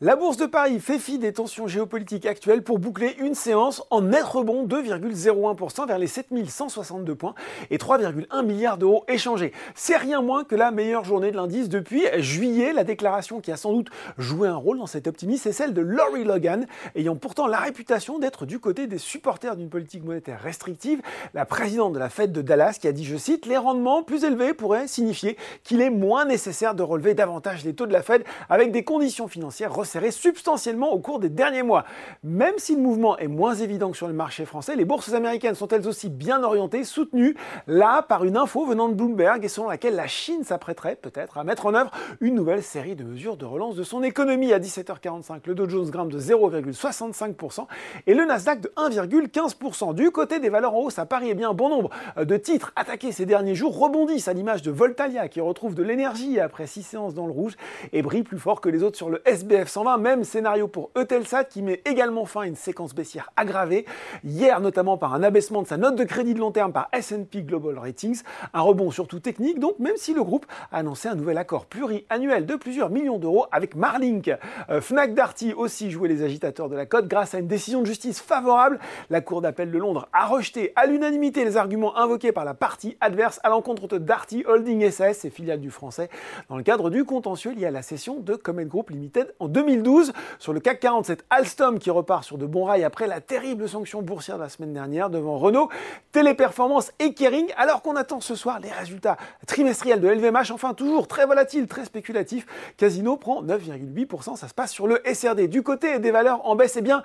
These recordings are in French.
La bourse de Paris fait fi des tensions géopolitiques actuelles pour boucler une séance en net rebond 2,01% vers les 7162 points et 3,1 milliards d'euros échangés. C'est rien moins que la meilleure journée de l'indice depuis juillet. La déclaration qui a sans doute joué un rôle dans cet optimisme est celle de Laurie Logan, ayant pourtant la réputation d'être du côté des supporters d'une politique monétaire restrictive. La présidente de la Fed de Dallas qui a dit, je cite, les rendements plus élevés pourraient signifier qu'il est moins nécessaire de relever davantage les taux de la Fed avec des conditions financières serré substantiellement au cours des derniers mois. Même si le mouvement est moins évident que sur le marché français, les bourses américaines sont elles aussi bien orientées, soutenues là par une info venant de Bloomberg et selon laquelle la Chine s'apprêterait peut-être à mettre en œuvre une nouvelle série de mesures de relance de son économie. À 17h45, le Dow Jones grimpe de 0,65% et le Nasdaq de 1,15%. Du côté des valeurs en hausse à Paris, eh bien, bon nombre de titres attaqués ces derniers jours rebondissent à l'image de Voltalia qui retrouve de l'énergie après six séances dans le rouge et brille plus fort que les autres sur le SBF 120. Même scénario pour Eutelsat qui met également fin à une séquence baissière aggravée. Hier, notamment par un abaissement de sa note de crédit de long terme par S&P Global Ratings. Un rebond surtout technique, donc même si le groupe a annoncé un nouvel accord pluriannuel de plusieurs millions d'euros avec Marlink. Euh, Fnac Darty aussi jouait les agitateurs de la cote grâce à une décision de justice favorable. La Cour d'appel de Londres a rejeté à l'unanimité les arguments invoqués par la partie adverse à l'encontre de Darty Holding SAS et filiale du français dans le cadre du contentieux lié à la cession de Comet Group Limited en 2012. Sur le CAC 40, c'est Alstom qui repart sur de bons rails après la terrible sanction boursière de la semaine dernière devant Renault, Téléperformance et Kering, alors qu'on attend ce soir les résultats trimestriels de LVMH, enfin toujours très volatile, très spéculatif. Casino prend 9,8%, ça se passe sur le SRD. Du côté des valeurs en baisse, eh bien,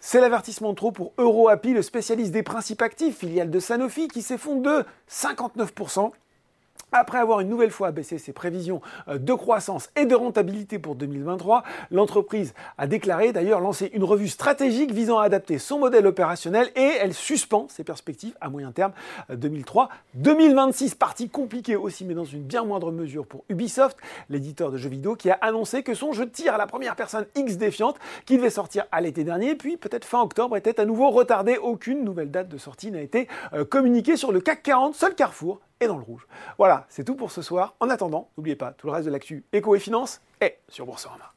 c'est l'avertissement trop pour EuroAPI, le spécialiste des principes actifs, filiale de Sanofi, qui s'effondre de 59%. Après avoir une nouvelle fois baissé ses prévisions euh, de croissance et de rentabilité pour 2023, l'entreprise a déclaré d'ailleurs lancer une revue stratégique visant à adapter son modèle opérationnel et elle suspend ses perspectives à moyen terme 2003-2026. Euh, Partie compliquée aussi, mais dans une bien moindre mesure pour Ubisoft, l'éditeur de jeux vidéo qui a annoncé que son jeu de tir à la première personne X défiante, qui devait sortir à l'été dernier, puis peut-être fin octobre, était à nouveau retardé. Aucune nouvelle date de sortie n'a été euh, communiquée sur le CAC 40, seul Carrefour et dans le rouge. Voilà, c'est tout pour ce soir. En attendant, n'oubliez pas, tout le reste de l'actu éco et finance est sur Boursorama.